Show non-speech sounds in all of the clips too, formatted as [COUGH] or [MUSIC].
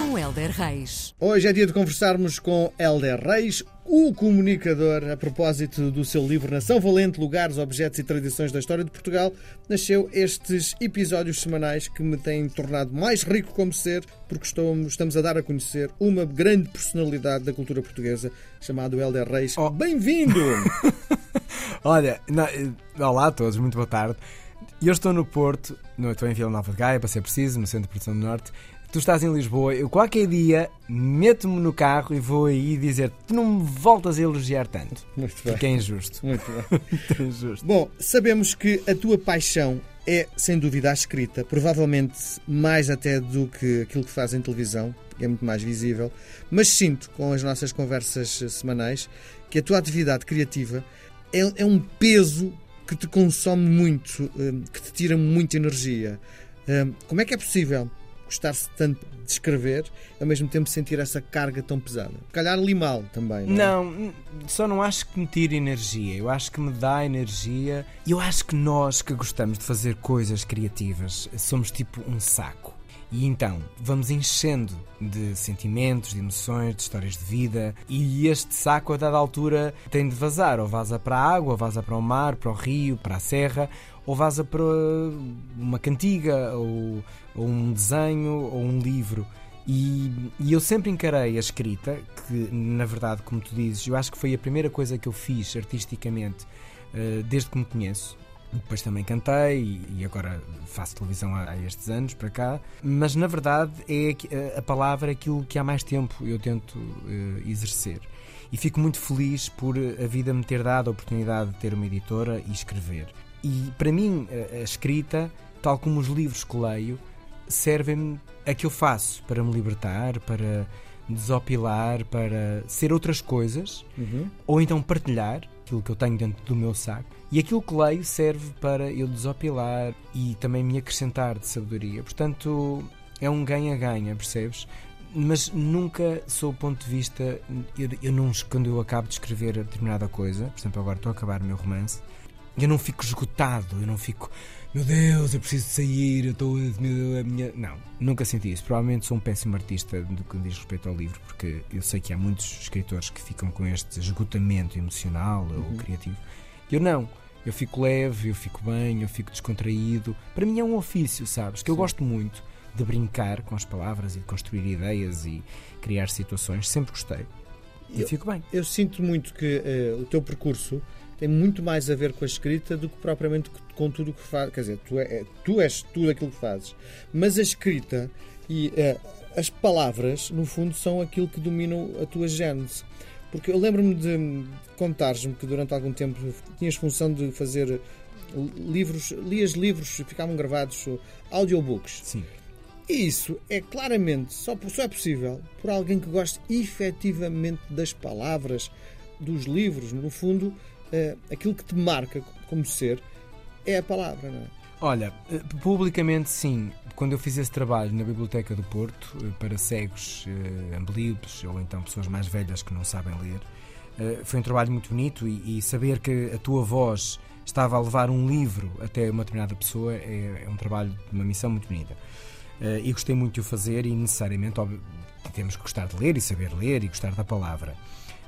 Com Helder Reis. Hoje é dia de conversarmos com Helder Reis, o comunicador, a propósito do seu livro Nação Valente, Lugares, Objetos e Tradições da História de Portugal, nasceu estes episódios semanais que me têm tornado mais rico como ser, porque estamos a dar a conhecer uma grande personalidade da cultura portuguesa, chamado Helder Reis. Oh. Bem-vindo! [LAUGHS] Olha, não, eh, olá a todos, muito boa tarde. Eu estou no Porto, no, estou em Vila Nova de Gaia, para ser preciso, no Centro de Produção do Norte. Tu estás em Lisboa, eu qualquer dia meto-me no carro e vou aí dizer tu não me voltas a elogiar tanto. Muito bem. Porque é injusto. Muito bem. [LAUGHS] é injusto. Bom, sabemos que a tua paixão é, sem dúvida, a escrita, provavelmente mais até do que aquilo que faz em televisão, que é muito mais visível, mas sinto, com as nossas conversas semanais, que a tua atividade criativa é, é um peso que te consome muito, hum, que te tira muita energia. Hum, Como é que é possível gostar-se tanto de escrever, ao mesmo tempo sentir essa carga tão pesada? Calhar limá-lo também, não é? Não, só não acho que me tire energia. Eu acho que me dá energia. Eu acho que nós que gostamos de fazer coisas criativas somos tipo um saco. E então vamos enchendo de sentimentos, de emoções, de histórias de vida. E este saco, a dada altura, tem de vazar. Ou vaza para a água, ou vaza para o mar, para o rio, para a serra, ou vaza para uma cantiga, ou, ou um desenho, ou um livro. E, e eu sempre encarei a escrita, que na verdade, como tu dizes, eu acho que foi a primeira coisa que eu fiz artisticamente eh, desde que me conheço. Depois também cantei e, agora faço televisão há, estes anos para cá. Mas na verdade é a, palavra aquilo que há mais tempo eu tento eh, exercer. E fico muito feliz por a vida me ter dado a oportunidade de ter uma editora e escrever. E para mim, a, a escrita, tal como os livros que leio, servem-me a que eu faço para me libertar, para desopilar, para ser outras coisas, Uhum. ou então partilhar aquilo que eu tenho dentro do meu saco. E aquilo que leio serve para eu desopilar e também me acrescentar de sabedoria. Portanto, é um ganha-ganha, percebes? Mas nunca, sob o ponto de vista, eu, eu não, quando eu acabo de escrever determinada coisa, por exemplo, agora estou a acabar o meu romance, eu não fico esgotado, eu não fico, meu Deus, eu preciso sair, eu estou meu, a minha. Não, nunca senti isso. Provavelmente sou um péssimo artista do que diz respeito ao livro, porque eu sei que há muitos escritores que ficam com este esgotamento emocional ou criativo. Eu não. Eu fico leve, eu fico bem, eu fico descontraído. Para mim é um ofício, sabes? Que eu gosto muito de brincar com as palavras e de construir ideias e criar situações. Sempre gostei. E Eu- fico bem. Eu sinto muito que eh, o teu percurso tem muito mais a ver com a escrita do que propriamente com tudo o que fazes. Quer dizer, tu, é, tu és tudo aquilo que fazes. Mas a escrita e eh, as palavras, no fundo, são aquilo que dominam a tua gênese. Porque eu lembro-me de contares-me que durante algum tempo tinhas função de fazer livros, lias livros, ficavam gravados, audiobooks. Sim. E isso é claramente, só, só é possível por alguém que goste efetivamente das palavras, dos livros. No fundo, eh, aquilo que te marca como ser é a palavra, não é? Olha, eh, publicamente sim. Quando eu fiz esse trabalho na Biblioteca do Porto eh, para cegos, amblíopes ou então pessoas mais velhas que não sabem ler, eh, foi um trabalho muito bonito e, e saber que a tua voz estava a levar um livro até uma determinada pessoa é, é um trabalho uma missão muito bonita. Eh, E gostei muito de o fazer e necessariamente óbvio, temos que gostar de ler e saber ler e gostar da palavra.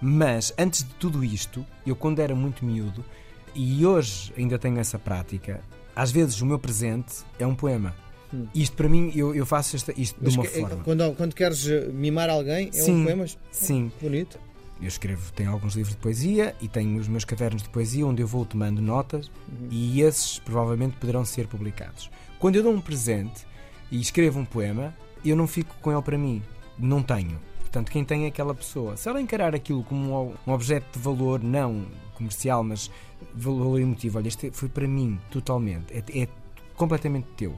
Mas antes de tudo isto, eu quando era muito miúdo, e hoje ainda tenho essa prática, às vezes o meu presente é um poema. Hum. Isto para mim, eu, eu faço esta- isto de Mas uma que- é- forma. quando, quando queres eh, mimar alguém, é Sim, um poema Sim, bonito. eu escrevo, tenho alguns livros de poesia e tenho os meus cadernos de poesia onde eu vou tomando notas Uhum. e esses provavelmente poderão ser publicados. Quando eu dou um presente e escrevo um poema, eu não fico com ele para mim. Não tenho. Portanto, quem tem aquela pessoa. Se ela encarar aquilo como um, um objeto de valor, não comercial, mas valor emotivo, olha, este foi para mim, totalmente. É, é completamente teu.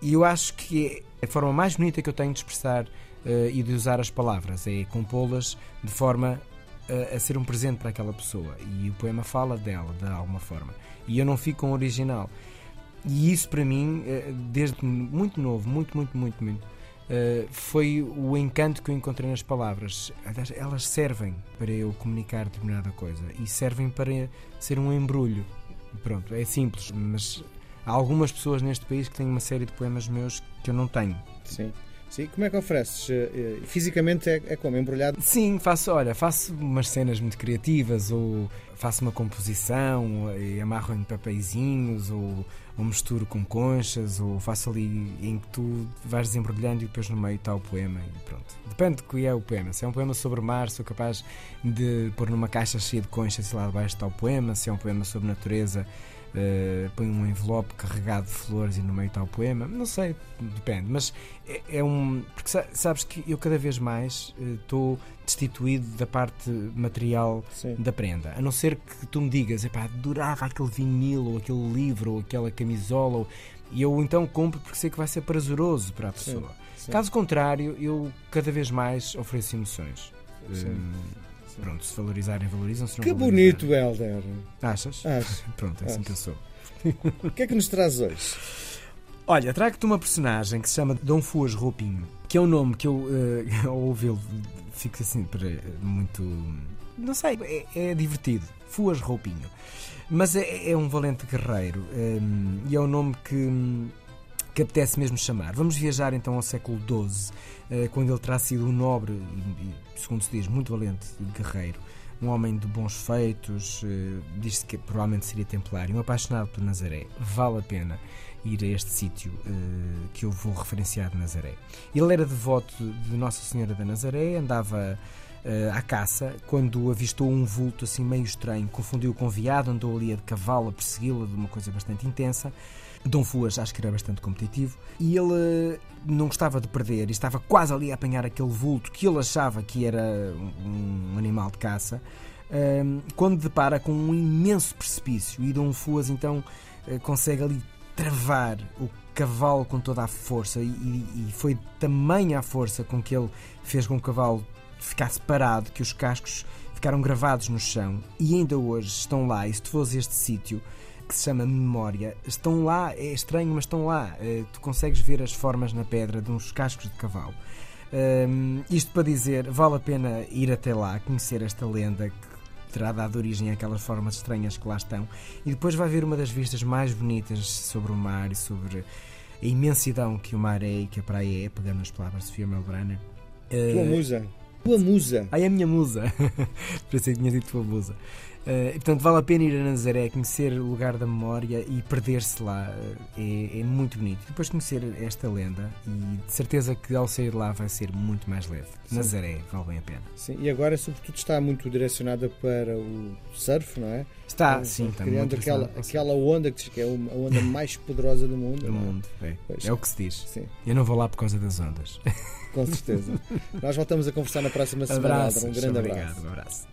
E eu acho que é a forma mais bonita que eu tenho de expressar eh, e de usar as palavras é compô-las de forma a, a ser um presente para aquela pessoa. E o poema fala dela, de alguma forma. E eu não fico o original. E isso para mim, eh, desde muito novo, muito, muito, muito, muito, eh, foi o encanto que eu encontrei nas palavras. Elas servem para eu comunicar determinada coisa e servem para ser um embrulho Pronto, é simples, mas há algumas pessoas neste país que têm uma série de poemas meus que eu não tenho. Sim. Sim, como é que ofereces? Eh, eh, Fisicamente é, é como? Embrulhado? Sim, faço, olha, faço umas cenas muito criativas, ou faço uma composição, e amarro em papeizinhos, ou, ou misturo com conchas, ou faço ali em que tu vais desembrulhando e depois no meio está o poema e pronto. Depende do que é o poema. Se é um poema sobre mar, sou capaz de pôr numa caixa cheia de conchas e lá debaixo está o poema. Se é um poema sobre natureza, Uh, põe um envelope carregado de flores e no meio está o poema. Não sei, depende. Mas é, é um. Porque sabes que eu cada vez mais estou uh, destituído da parte material Sim. da prenda. A não ser que tu me digas, epá, adorava aquele vinil ou aquele livro ou aquela camisola. Ou... E eu então compro porque sei que vai ser prazeroso para a pessoa. Sim, sim. Caso contrário, eu cada vez mais ofereço emoções. Uh, Pronto, se valorizarem, valorizam. Se não que bonito, Helder. Achas? Acho. [LAUGHS] Pronto, é assim Acho. que eu sou. O que é que nos traz hoje? Olha, trago-te uma personagem que se chama Dom Fuas Roupinho, que é um nome que eu, uh, [LAUGHS] ao ouvi-lo, fico assim muito. Não sei, é, é divertido. Fuas Roupinho. Mas é, é um valente guerreiro um, e é um nome que, que apetece mesmo chamar. Vamos viajar então ao século XII, uh, quando ele terá sido um nobre e, segundo se diz, muito valente guerreiro, um homem de bons feitos, uh, diz-se que provavelmente seria templário, um apaixonado por Nazaré. Vale a pena ir a este sítio uh, que eu vou referenciar de Nazaré. Ele era devoto de Nossa Senhora da Nazaré, andava uh, à caça, quando avistou um vulto assim meio estranho, confundiu com viado, andou ali a de cavalo a persegui-la de uma coisa bastante intensa. Dom Fuas acho que era bastante competitivo e ele não gostava de perder e estava quase ali a apanhar aquele vulto que ele achava que era um animal de caça. Um, quando depara com um imenso precipício e Dom Fuas então eh, consegue ali travar o cavalo com toda a força e, foi tamanha a força com que ele fez com que o cavalo ficasse parado que os cascos ficaram gravados no chão e ainda hoje estão lá e se tu fores este sítio que se chama Memória estão lá, é estranho mas estão lá uh, tu consegues ver as formas na pedra de uns cascos de cavalo um, isto para dizer, vale a pena ir até lá, conhecer esta lenda que terá dado origem àquelas formas estranhas que lá estão, e depois vai ver uma das vistas mais bonitas sobre o mar e sobre a imensidão que o mar é e que a praia é, pegando as palavras de Sofia Melbrenner. Tua uh, musa. Tua musa. Ai, a minha musa. [LAUGHS] Pensei que tinha dito tua musa. Uh, portanto, vale a pena ir a Nazaré, conhecer o lugar da memória e perder-se lá. É, é, muito bonito. Depois conhecer esta lenda e de certeza que ao sair lá vai ser muito mais leve. Sim. Nazaré, vale bem a pena. Sim, e agora, sobretudo, está muito direcionada para o surf, não é? Está, então, sim, está criando aquela, aquela onda que diz que é a onda mais poderosa do mundo. Do é? mundo, é. é o que se diz. Sim. Eu não vou lá por causa das ondas. Com certeza. [LAUGHS] Nós voltamos a conversar na próxima semana. Abraço, um grande obrigado, abraço. Um abraço.